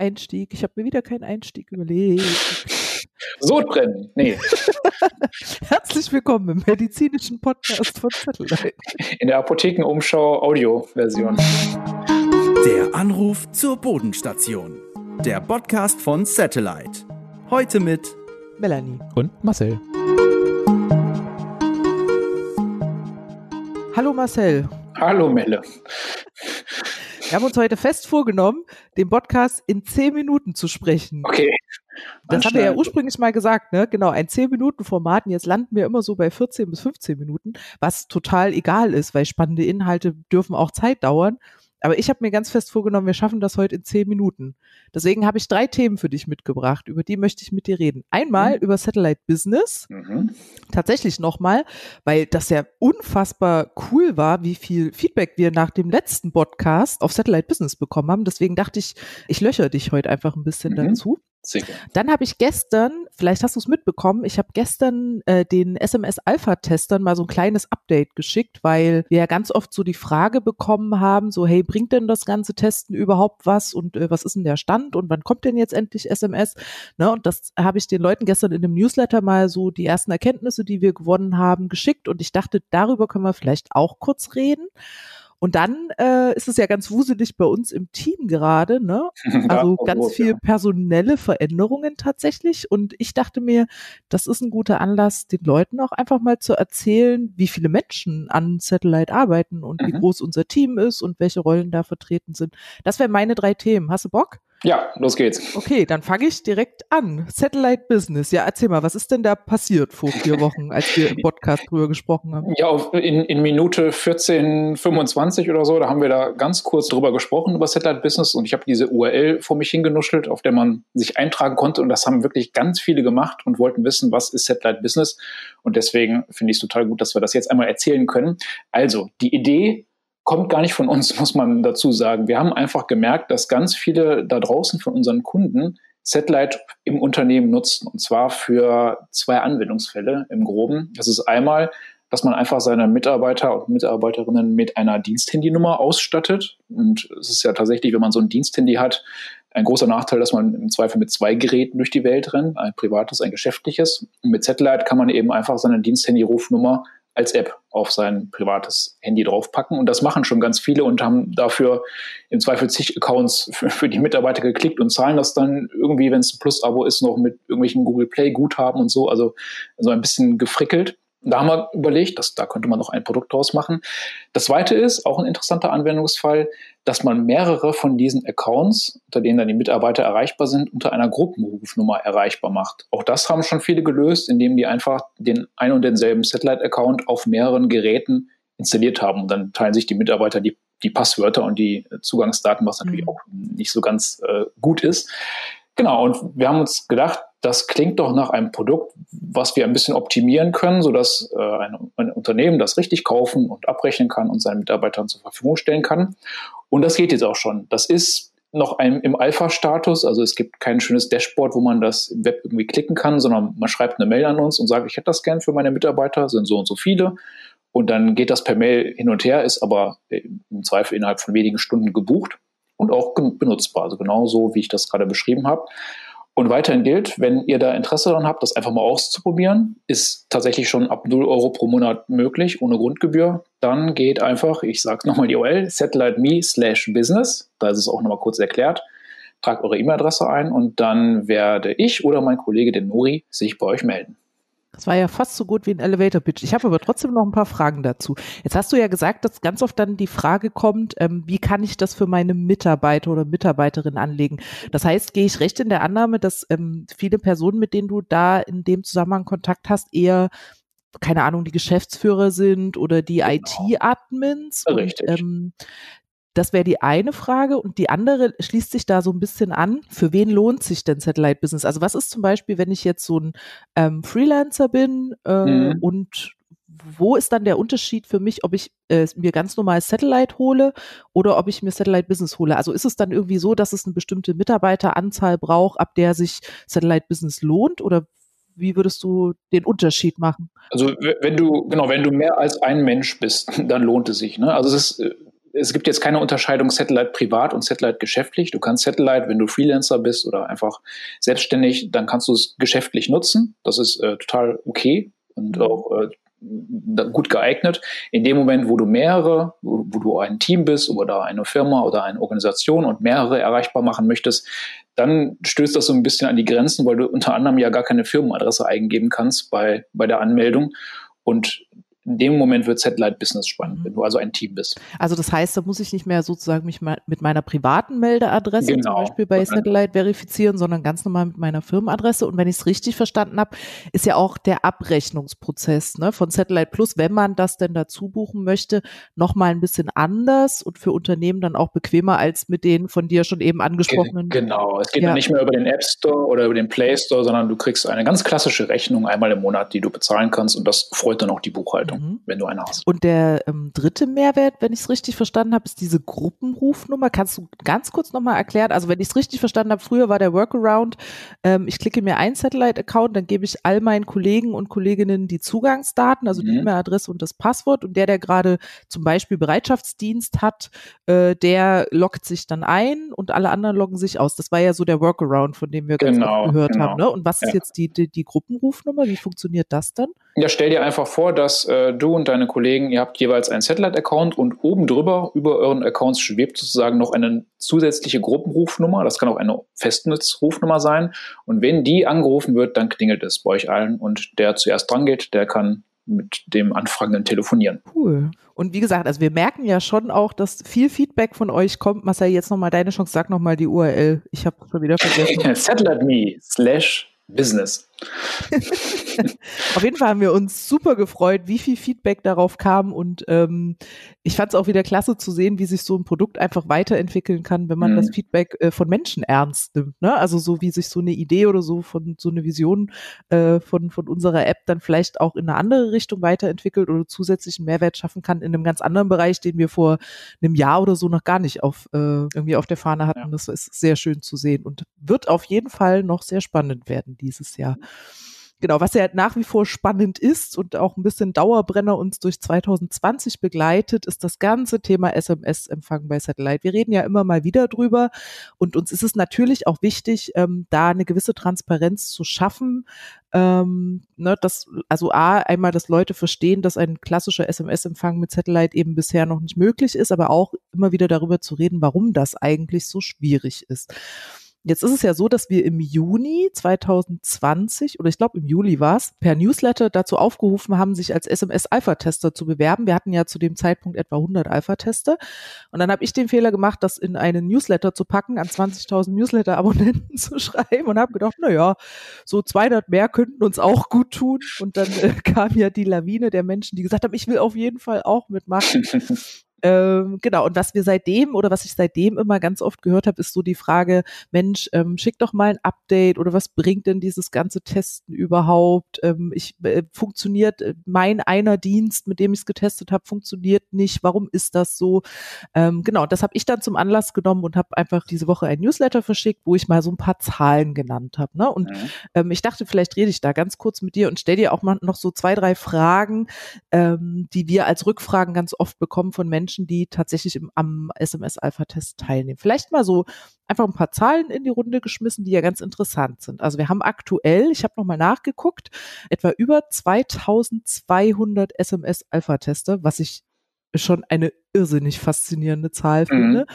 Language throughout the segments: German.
Einstieg. Ich habe mir wieder keinen Einstieg überlegt. Sodbrennen, nee. Herzlich willkommen im medizinischen Podcast von Satellite. In der Apothekenumschau Audio-Version. Der Anruf zur Bodenstation. Der Podcast von Satellite. Heute mit Melanie. Und Marcel. Hallo Marcel. Hallo Melle. Wir haben uns heute fest vorgenommen, den Podcast in zehn Minuten zu sprechen. Okay. Das haben wir ja ursprünglich mal gesagt, ne? Genau, ein 10-Minuten-Format. Und jetzt landen wir immer so bei 14 bis 15 Minuten, was total egal ist, weil spannende Inhalte dürfen auch Zeit dauern. Aber ich habe mir ganz fest vorgenommen, wir schaffen das heute in zehn Minuten. Deswegen habe ich drei Themen für dich mitgebracht, über die möchte ich mit dir reden. Einmal mhm. über Satellite Business. Mhm. Tatsächlich nochmal, weil das ja unfassbar cool war, wie viel Feedback wir nach dem letzten Podcast auf Satellite Business bekommen haben. Deswegen dachte ich, ich löcher dich heute einfach ein bisschen mhm. dazu. Sicher. Dann habe ich gestern, vielleicht hast du es mitbekommen, ich habe gestern äh, den SMS-Alpha-Testern mal so ein kleines Update geschickt, weil wir ja ganz oft so die Frage bekommen haben, so hey, bringt denn das ganze Testen überhaupt was und äh, was ist denn der Stand und wann kommt denn jetzt endlich SMS? Ne, und das habe ich den Leuten gestern in dem Newsletter mal so die ersten Erkenntnisse, die wir gewonnen haben, geschickt und ich dachte, darüber können wir vielleicht auch kurz reden. Und dann äh, ist es ja ganz wuselig bei uns im Team gerade, ne? Also ja, ganz viel personelle Veränderungen tatsächlich. Und ich dachte mir, das ist ein guter Anlass, den Leuten auch einfach mal zu erzählen, wie viele Menschen an Satellite arbeiten und mhm. wie groß unser Team ist und welche Rollen da vertreten sind. Das wären meine drei Themen. Hast du Bock? Ja, los geht's. Okay, dann fange ich direkt an. Satellite Business. Ja, erzähl mal, was ist denn da passiert vor vier Wochen, als wir im Podcast drüber gesprochen haben? Ja, in, in Minute 14, 25 oder so, da haben wir da ganz kurz drüber gesprochen, über Satellite Business und ich habe diese URL vor mich hingenuschelt, auf der man sich eintragen konnte und das haben wirklich ganz viele gemacht und wollten wissen, was ist Satellite Business und deswegen finde ich es total gut, dass wir das jetzt einmal erzählen können. Also, die Idee kommt gar nicht von uns, muss man dazu sagen. Wir haben einfach gemerkt, dass ganz viele da draußen von unseren Kunden Satellite im Unternehmen nutzen. Und zwar für zwei Anwendungsfälle im Groben. Das ist einmal, dass man einfach seine Mitarbeiter und Mitarbeiterinnen mit einer Diensthandynummer ausstattet. Und es ist ja tatsächlich, wenn man so ein Diensthandy hat, ein großer Nachteil, dass man im Zweifel mit zwei Geräten durch die Welt rennt, ein privates, ein geschäftliches. Und mit Satellite kann man eben einfach seine Diensthandy-Rufnummer als App auf sein privates Handy draufpacken. Und das machen schon ganz viele und haben dafür im Zweifel zig Accounts für, für die Mitarbeiter geklickt und zahlen das dann irgendwie, wenn es ein Plus-Abo ist, noch mit irgendwelchen Google Play-Guthaben und so. Also so ein bisschen gefrickelt. Da haben wir überlegt, dass, da könnte man noch ein Produkt draus machen. Das zweite ist, auch ein interessanter Anwendungsfall, dass man mehrere von diesen Accounts, unter denen dann die Mitarbeiter erreichbar sind, unter einer Gruppenrufnummer erreichbar macht. Auch das haben schon viele gelöst, indem die einfach den ein und denselben Satellite-Account auf mehreren Geräten installiert haben. Und dann teilen sich die Mitarbeiter die, die Passwörter und die Zugangsdaten, was natürlich mhm. auch nicht so ganz äh, gut ist. Genau, und wir haben uns gedacht, das klingt doch nach einem Produkt, was wir ein bisschen optimieren können, sodass äh, ein, ein Unternehmen das richtig kaufen und abrechnen kann und seinen Mitarbeitern zur Verfügung stellen kann. Und das geht jetzt auch schon. Das ist noch ein, im Alpha-Status, also es gibt kein schönes Dashboard, wo man das im Web irgendwie klicken kann, sondern man schreibt eine Mail an uns und sagt, ich hätte das gern für meine Mitarbeiter, sind so und so viele. Und dann geht das per Mail hin und her, ist aber im Zweifel innerhalb von wenigen Stunden gebucht und auch benutzbar. Also genau so, wie ich das gerade beschrieben habe. Und weiterhin gilt, wenn ihr da Interesse daran habt, das einfach mal auszuprobieren, ist tatsächlich schon ab 0 Euro pro Monat möglich, ohne Grundgebühr. Dann geht einfach, ich sage nochmal die URL, satellite.me slash business. Da ist es auch nochmal kurz erklärt. Tragt eure E-Mail-Adresse ein und dann werde ich oder mein Kollege, den Nuri, sich bei euch melden. Das war ja fast so gut wie ein Elevator Pitch. Ich habe aber trotzdem noch ein paar Fragen dazu. Jetzt hast du ja gesagt, dass ganz oft dann die Frage kommt, ähm, wie kann ich das für meine Mitarbeiter oder Mitarbeiterin anlegen? Das heißt, gehe ich recht in der Annahme, dass ähm, viele Personen, mit denen du da in dem Zusammenhang Kontakt hast, eher keine Ahnung, die Geschäftsführer sind oder die genau. IT-Admins. Richtig. Und, ähm, das wäre die eine Frage. Und die andere schließt sich da so ein bisschen an. Für wen lohnt sich denn Satellite Business? Also was ist zum Beispiel, wenn ich jetzt so ein ähm, Freelancer bin äh, mhm. und wo ist dann der Unterschied für mich, ob ich äh, mir ganz normal Satellite hole oder ob ich mir Satellite Business hole? Also ist es dann irgendwie so, dass es eine bestimmte Mitarbeiteranzahl braucht, ab der sich Satellite Business lohnt? Oder wie würdest du den Unterschied machen? Also wenn du, genau, wenn du mehr als ein Mensch bist, dann lohnt es sich. Ne? Also es ist äh, es gibt jetzt keine Unterscheidung Satellite privat und Satellite geschäftlich. Du kannst Satellite, wenn du Freelancer bist oder einfach selbstständig, dann kannst du es geschäftlich nutzen. Das ist äh, total okay und mhm. auch äh, gut geeignet. In dem Moment, wo du mehrere, wo, wo, du ein Team bist oder eine Firma oder eine Organisation und mehrere erreichbar machen möchtest, dann stößt das so ein bisschen an die Grenzen, weil du unter anderem ja gar keine Firmenadresse eingeben kannst bei, bei der Anmeldung. Und in dem Moment wird Satellite Business spannend, mhm. wenn du also ein Team bist. Also das heißt, da muss ich nicht mehr sozusagen mich mit meiner privaten Meldeadresse genau. zum Beispiel bei Satellite verifizieren, sondern ganz normal mit meiner Firmenadresse. Und wenn ich es richtig verstanden habe, ist ja auch der Abrechnungsprozess ne, von Satellite Plus, wenn man das denn dazu buchen möchte, nochmal ein bisschen anders und für Unternehmen dann auch bequemer als mit den von dir schon eben angesprochenen. Genau, es geht ja. nicht mehr über den App Store oder über den Play Store, sondern du kriegst eine ganz klassische Rechnung einmal im Monat, die du bezahlen kannst und das freut dann auch die Buchhaltung mhm. wenn du eine hast. Und der ähm, dritte Mehrwert, wenn ich es richtig verstanden habe, ist diese Gruppenrufnummer. Kannst du ganz kurz nochmal erklären? Also wenn ich es richtig verstanden habe, früher war der Workaround, ähm, ich klicke mir einen Satellite-Account, dann gebe ich all meinen Kollegen und Kolleginnen die Zugangsdaten, also mhm. die E-Mail-Adresse und das Passwort. Und der, der gerade zum Beispiel Bereitschaftsdienst hat, äh, der loggt sich dann ein und alle anderen loggen sich aus. Das war ja so der Workaround, von dem wir genau, ganz gehört genau. haben. Ne? Und was ist ja. jetzt die, die, die Gruppenrufnummer? Wie funktioniert das dann? Ja, stell dir einfach vor, dass äh, du und deine Kollegen, ihr habt jeweils einen Satellite-Account und oben drüber, über euren Accounts schwebt sozusagen noch eine zusätzliche Gruppenrufnummer. Das kann auch eine Festnetzrufnummer sein. Und wenn die angerufen wird, dann klingelt es bei euch allen und der zuerst dran geht, der kann mit dem Anfragenden telefonieren. Cool. Und wie gesagt, also wir merken ja schon auch, dass viel Feedback von euch kommt. Marcel, jetzt nochmal deine Chance, sag nochmal die URL. Ich habe schon wieder vergessen. Satellite.me slash Business. Auf jeden Fall haben wir uns super gefreut, wie viel Feedback darauf kam und ähm, ich fand es auch wieder klasse zu sehen, wie sich so ein Produkt einfach weiterentwickeln kann, wenn man mhm. das Feedback äh, von Menschen ernst nimmt. Ne? Also so wie sich so eine Idee oder so von so eine Vision äh, von von unserer App dann vielleicht auch in eine andere Richtung weiterentwickelt oder zusätzlichen Mehrwert schaffen kann in einem ganz anderen Bereich, den wir vor einem Jahr oder so noch gar nicht auf äh, irgendwie auf der Fahne hatten. Ja. Das ist sehr schön zu sehen und wird auf jeden Fall noch sehr spannend werden dieses Jahr. Genau, was ja nach wie vor spannend ist und auch ein bisschen Dauerbrenner uns durch 2020 begleitet, ist das ganze Thema SMS-Empfang bei Satellite. Wir reden ja immer mal wieder drüber und uns ist es natürlich auch wichtig, ähm, da eine gewisse Transparenz zu schaffen. Ähm, ne, dass, also A, einmal, dass Leute verstehen, dass ein klassischer SMS-Empfang mit Satellite eben bisher noch nicht möglich ist, aber auch immer wieder darüber zu reden, warum das eigentlich so schwierig ist. Jetzt ist es ja so, dass wir im Juni 2020 oder ich glaube im Juli war es, per Newsletter dazu aufgerufen haben, sich als SMS-Alpha-Tester zu bewerben. Wir hatten ja zu dem Zeitpunkt etwa 100 Alpha-Tester. Und dann habe ich den Fehler gemacht, das in einen Newsletter zu packen, an 20.000 Newsletter-Abonnenten zu schreiben und habe gedacht, na ja, so 200 mehr könnten uns auch gut tun. Und dann äh, kam ja die Lawine der Menschen, die gesagt haben, ich will auf jeden Fall auch mitmachen. Ähm, genau, und was wir seitdem oder was ich seitdem immer ganz oft gehört habe, ist so die Frage, Mensch, ähm, schick doch mal ein Update oder was bringt denn dieses ganze Testen überhaupt? Ähm, ich äh, funktioniert äh, mein einer Dienst, mit dem ich es getestet habe, funktioniert nicht. Warum ist das so? Ähm, genau, das habe ich dann zum Anlass genommen und habe einfach diese Woche ein Newsletter verschickt, wo ich mal so ein paar Zahlen genannt habe. Ne? Und mhm. ähm, ich dachte, vielleicht rede ich da ganz kurz mit dir und stell dir auch mal noch so zwei, drei Fragen, ähm, die wir als Rückfragen ganz oft bekommen von Menschen, Menschen, die tatsächlich im, am SMS-Alpha-Test teilnehmen. Vielleicht mal so einfach ein paar Zahlen in die Runde geschmissen, die ja ganz interessant sind. Also wir haben aktuell, ich habe nochmal nachgeguckt, etwa über 2200 SMS-Alpha-Tester, was ich schon eine irrsinnig faszinierende Zahl finde.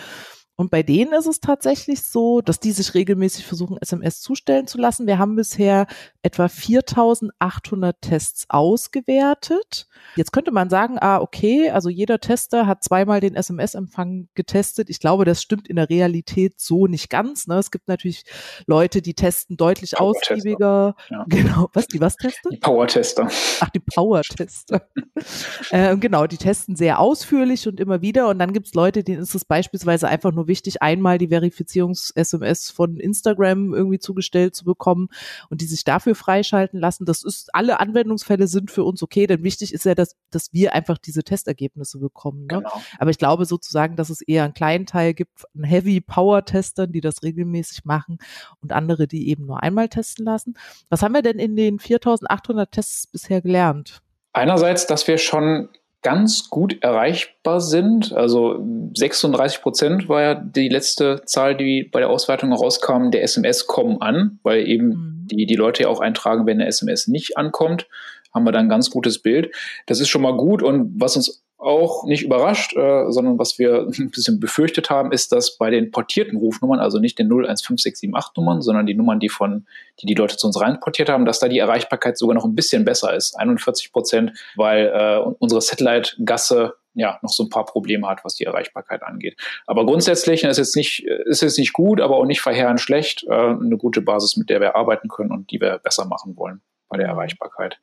Und bei denen ist es tatsächlich so, dass die sich regelmäßig versuchen, SMS zustellen zu lassen. Wir haben bisher etwa 4800 Tests ausgewertet. Jetzt könnte man sagen, ah, okay, also jeder Tester hat zweimal den SMS-Empfang getestet. Ich glaube, das stimmt in der Realität so nicht ganz. Ne? Es gibt natürlich Leute, die testen deutlich ausgiebiger. Ja. Genau, was, die was testen? Die Power-Tester. Ach, die Power-Tester. äh, genau, die testen sehr ausführlich und immer wieder. Und dann gibt es Leute, denen ist es beispielsweise einfach nur wichtig, einmal die Verifizierungs-SMS von Instagram irgendwie zugestellt zu bekommen und die sich dafür freischalten lassen. Das ist, alle Anwendungsfälle sind für uns okay, denn wichtig ist ja, dass, dass wir einfach diese Testergebnisse bekommen. Ne? Genau. Aber ich glaube sozusagen, dass es eher einen kleinen Teil gibt, einen Heavy Power Testern, die das regelmäßig machen und andere, die eben nur einmal testen lassen. Was haben wir denn in den 4800 Tests bisher gelernt? Einerseits, dass wir schon ganz gut erreichbar sind. Also 36 Prozent war ja die letzte Zahl, die bei der Auswertung rauskam, der SMS kommen an, weil eben mhm. die, die Leute ja auch eintragen, wenn eine SMS nicht ankommt, haben wir dann ein ganz gutes Bild. Das ist schon mal gut und was uns auch nicht überrascht, äh, sondern was wir ein bisschen befürchtet haben, ist, dass bei den portierten Rufnummern, also nicht den 015678 Nummern, sondern die Nummern, die von, die die Leute zu uns reinportiert haben, dass da die Erreichbarkeit sogar noch ein bisschen besser ist, 41 Prozent, weil äh, unsere Satellite-Gasse ja noch so ein paar Probleme hat, was die Erreichbarkeit angeht. Aber grundsätzlich ist jetzt nicht ist jetzt nicht gut, aber auch nicht verheerend schlecht, äh, eine gute Basis, mit der wir arbeiten können und die wir besser machen wollen bei der Erreichbarkeit.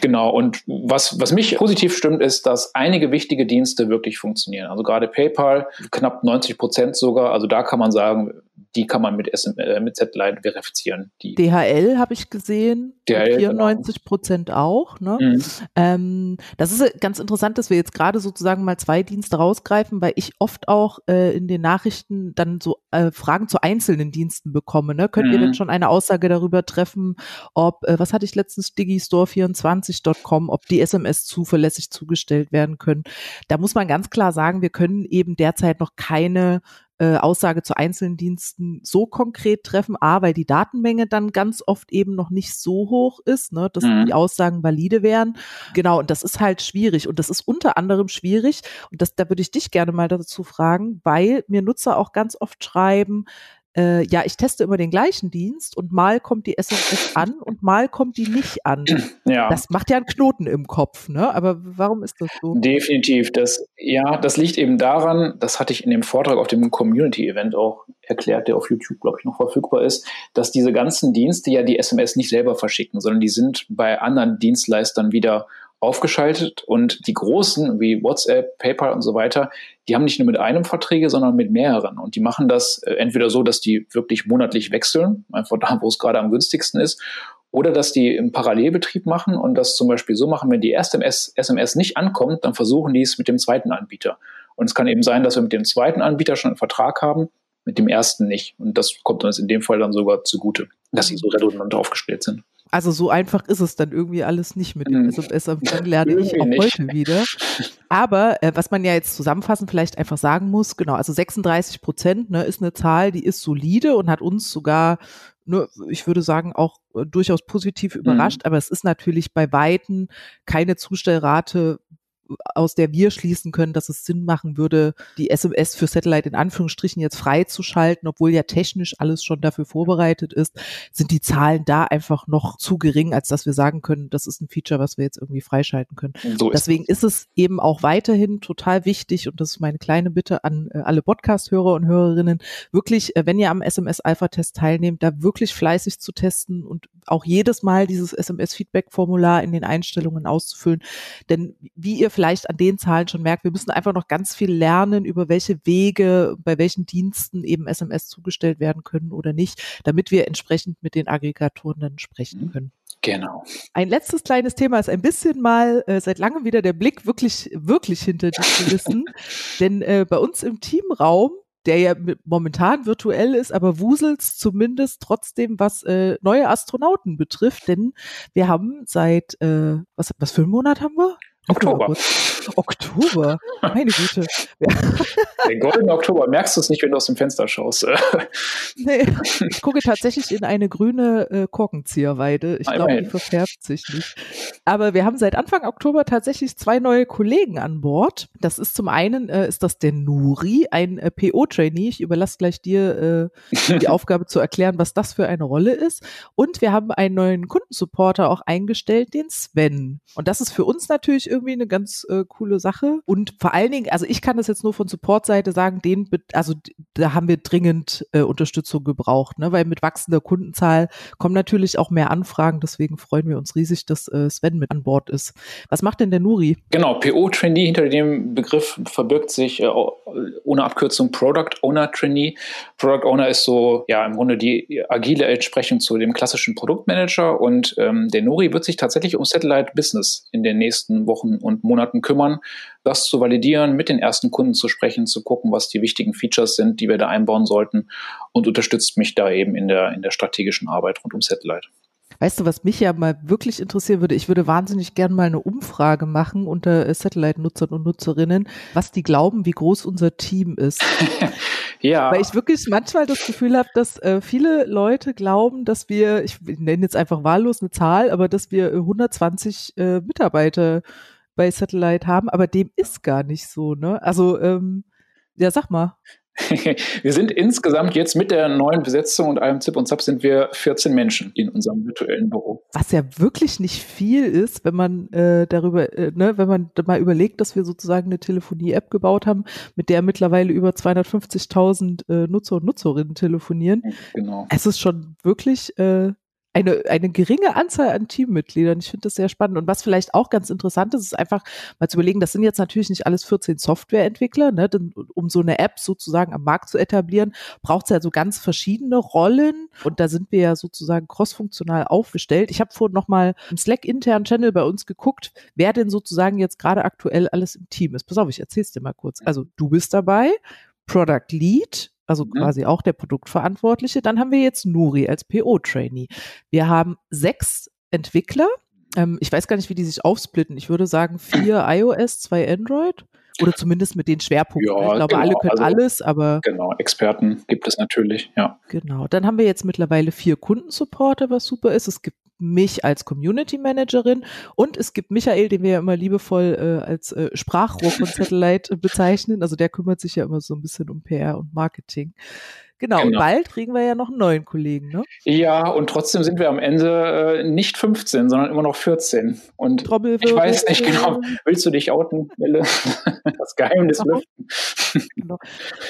Genau. Und was, was mich positiv stimmt, ist, dass einige wichtige Dienste wirklich funktionieren. Also gerade PayPal, knapp 90 Prozent sogar. Also da kann man sagen, die kann man mit, SM, äh, mit Satellite verifizieren. Die DHL habe ich gesehen, DHL, 94 genau. Prozent genau. auch. Ne? Mhm. Ähm, das ist ganz interessant, dass wir jetzt gerade sozusagen mal zwei Dienste rausgreifen, weil ich oft auch äh, in den Nachrichten dann so äh, Fragen zu einzelnen Diensten bekomme. Ne? Könnt mhm. ihr denn schon eine Aussage darüber treffen, ob, äh, was hatte ich letztens, digistore24.com, ob die SMS zuverlässig zugestellt werden können? Da muss man ganz klar sagen, wir können eben derzeit noch keine äh, Aussage zu einzelnen Diensten so konkret treffen. A, weil die Datenmenge dann ganz oft eben noch nicht so hoch ist, ne, dass mhm. die Aussagen valide wären. Genau, und das ist halt schwierig. Und das ist unter anderem schwierig, und das, da würde ich dich gerne mal dazu fragen, weil mir Nutzer auch ganz oft schreiben, äh, ja, ich teste immer den gleichen Dienst und mal kommt die SMS an und mal kommt die nicht an. Ja. Das macht ja einen Knoten im Kopf, ne? Aber warum ist das so? Definitiv. Das, ja, das liegt eben daran, das hatte ich in dem Vortrag auf dem Community-Event auch erklärt, der auf YouTube, glaube ich, noch verfügbar ist, dass diese ganzen Dienste ja die SMS nicht selber verschicken, sondern die sind bei anderen Dienstleistern wieder aufgeschaltet und die großen wie WhatsApp, PayPal und so weiter, die haben nicht nur mit einem Verträge, sondern mit mehreren und die machen das äh, entweder so, dass die wirklich monatlich wechseln, einfach da, wo es gerade am günstigsten ist, oder dass die im Parallelbetrieb machen und das zum Beispiel so machen, wenn die erste SMS nicht ankommt, dann versuchen die es mit dem zweiten Anbieter. Und es kann eben sein, dass wir mit dem zweiten Anbieter schon einen Vertrag haben, mit dem ersten nicht. Und das kommt uns in dem Fall dann sogar zugute, dass sie so redundant aufgestellt sind. Also so einfach ist es dann irgendwie alles nicht mit dem SMS-Empfang, hm. lerne ich auch heute wieder. Aber äh, was man ja jetzt zusammenfassend vielleicht einfach sagen muss, genau, also 36 Prozent ne, ist eine Zahl, die ist solide und hat uns sogar nur, ich würde sagen, auch äh, durchaus positiv überrascht, mhm. aber es ist natürlich bei Weitem keine Zustellrate, aus der wir schließen können, dass es Sinn machen würde, die SMS für Satellite in Anführungsstrichen jetzt freizuschalten, obwohl ja technisch alles schon dafür vorbereitet ist, sind die Zahlen da einfach noch zu gering, als dass wir sagen können, das ist ein Feature, was wir jetzt irgendwie freischalten können. So ist Deswegen ist es eben auch weiterhin total wichtig und das ist meine kleine Bitte an äh, alle Podcast-Hörer und Hörerinnen, wirklich, äh, wenn ihr am SMS-Alpha-Test teilnehmt, da wirklich fleißig zu testen und auch jedes Mal dieses SMS-Feedback-Formular in den Einstellungen auszufüllen. Denn wie ihr vielleicht an den Zahlen schon merkt, wir müssen einfach noch ganz viel lernen, über welche Wege, bei welchen Diensten eben SMS zugestellt werden können oder nicht, damit wir entsprechend mit den Aggregatoren dann sprechen mhm. können. Genau. Ein letztes kleines Thema ist ein bisschen mal äh, seit langem wieder der Blick wirklich, wirklich hinter die Kulissen. Denn äh, bei uns im Teamraum der ja momentan virtuell ist, aber wuselt zumindest trotzdem, was äh, neue Astronauten betrifft, denn wir haben seit, äh, was, was für einen Monat haben wir? Oktober. Oktober, meine Güte. Der goldene Oktober, merkst du es nicht, wenn du aus dem Fenster schaust? nee, ich gucke tatsächlich in eine grüne äh, Korkenzieherweide. Ich glaube, die verfärbt sich nicht. Aber wir haben seit Anfang Oktober tatsächlich zwei neue Kollegen an Bord. Das ist zum einen, äh, ist das der Nuri, ein äh, PO-Trainee. Ich überlasse gleich dir äh, die Aufgabe zu erklären, was das für eine Rolle ist. Und wir haben einen neuen Kundensupporter auch eingestellt, den Sven. Und das ist für uns natürlich irgendwie eine ganz äh, coole Sache. Und vor allen Dingen, also ich kann das jetzt nur von Support-Seite sagen, den, also da haben wir dringend äh, Unterstützung gebraucht, ne? weil mit wachsender Kundenzahl kommen natürlich auch mehr Anfragen. Deswegen freuen wir uns riesig, dass äh, Sven mit an Bord ist. Was macht denn der Nuri? Genau, PO-Trainee, hinter dem Begriff verbirgt sich äh, ohne Abkürzung Product Owner Trainee. Product Owner ist so, ja, im Grunde die agile Entsprechung zu dem klassischen Produktmanager und ähm, der Nuri wird sich tatsächlich um Satellite Business in den nächsten Wochen Wochen und Monaten kümmern, das zu validieren, mit den ersten Kunden zu sprechen, zu gucken, was die wichtigen Features sind, die wir da einbauen sollten und unterstützt mich da eben in der, in der strategischen Arbeit rund um Satellite. Weißt du, was mich ja mal wirklich interessieren würde? Ich würde wahnsinnig gerne mal eine Umfrage machen unter äh, Satellite-Nutzern und Nutzerinnen, was die glauben, wie groß unser Team ist. ja. Weil ich wirklich manchmal das Gefühl habe, dass äh, viele Leute glauben, dass wir, ich nenne jetzt einfach wahllos eine Zahl, aber dass wir 120 äh, Mitarbeiter bei Satellite haben, aber dem ist gar nicht so, ne? Also, ähm, ja, sag mal. wir sind insgesamt jetzt mit der neuen Besetzung und allem Zip und Zap sind wir 14 Menschen in unserem virtuellen Büro. Was ja wirklich nicht viel ist, wenn man äh, darüber, äh, ne, wenn man mal überlegt, dass wir sozusagen eine Telefonie-App gebaut haben, mit der mittlerweile über 250.000 äh, Nutzer und Nutzerinnen telefonieren. Genau. Es ist schon wirklich äh, eine, eine geringe Anzahl an Teammitgliedern. Ich finde das sehr spannend. Und was vielleicht auch ganz interessant ist, ist einfach mal zu überlegen, das sind jetzt natürlich nicht alles 14 Softwareentwickler, ne? Denn, um so eine App sozusagen am Markt zu etablieren, braucht es ja so ganz verschiedene Rollen. Und da sind wir ja sozusagen crossfunktional aufgestellt. Ich habe vorhin nochmal im Slack-internen Channel bei uns geguckt, wer denn sozusagen jetzt gerade aktuell alles im Team ist. Pass auf, ich erzähl's dir mal kurz. Also du bist dabei, Product Lead, also mhm. quasi auch der Produktverantwortliche. Dann haben wir jetzt Nuri als PO-Trainee. Wir haben sechs Entwickler. Ähm, ich weiß gar nicht, wie die sich aufsplitten. Ich würde sagen vier iOS, zwei Android. Oder zumindest mit den Schwerpunkten. Ja, ich glaube, genau, alle können also, alles, aber. Genau, Experten gibt es natürlich, ja. Genau. Dann haben wir jetzt mittlerweile vier Kundensupporter, was super ist. Es gibt mich als Community Managerin und es gibt Michael, den wir ja immer liebevoll äh, als äh, Sprachrohr von Satellite bezeichnen. Also der kümmert sich ja immer so ein bisschen um PR und Marketing. Genau, genau, und bald kriegen wir ja noch einen neuen Kollegen, ne? Ja, und trotzdem sind wir am Ende äh, nicht 15, sondern immer noch 14. Und ich weiß nicht genau, willst du dich outen, Melle? das Geheimnis lüften. genau.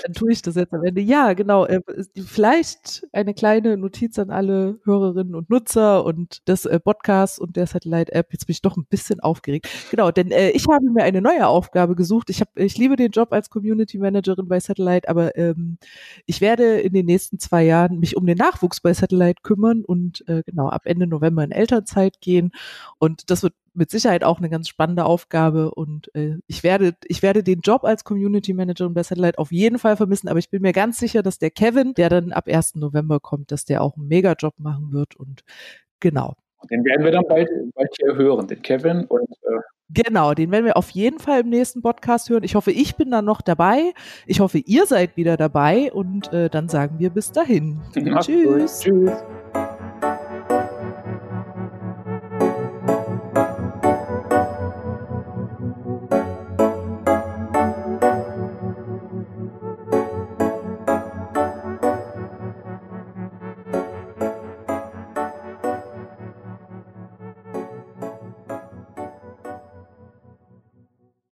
Dann tue ich das jetzt am Ende. Ja, genau. Äh, vielleicht eine kleine Notiz an alle Hörerinnen und Nutzer und des äh, Podcasts und der Satellite-App. Jetzt bin ich doch ein bisschen aufgeregt. Genau, denn äh, ich habe mir eine neue Aufgabe gesucht. Ich, hab, ich liebe den Job als Community Managerin bei Satellite, aber ähm, ich werde in den nächsten zwei Jahren mich um den Nachwuchs bei Satellite kümmern und äh, genau ab Ende November in Elternzeit gehen. Und das wird mit Sicherheit auch eine ganz spannende Aufgabe und äh, ich werde ich werde den Job als Community Managerin bei Satellite auf jeden Fall vermissen, aber ich bin mir ganz sicher, dass der Kevin, der dann ab 1. November kommt, dass der auch einen Mega-Job machen wird und genau. Den werden wir dann bald, bald hier hören, den Kevin und Genau, den werden wir auf jeden Fall im nächsten Podcast hören. Ich hoffe, ich bin dann noch dabei. Ich hoffe, ihr seid wieder dabei und äh, dann sagen wir bis dahin. Tschüss. Tschüss.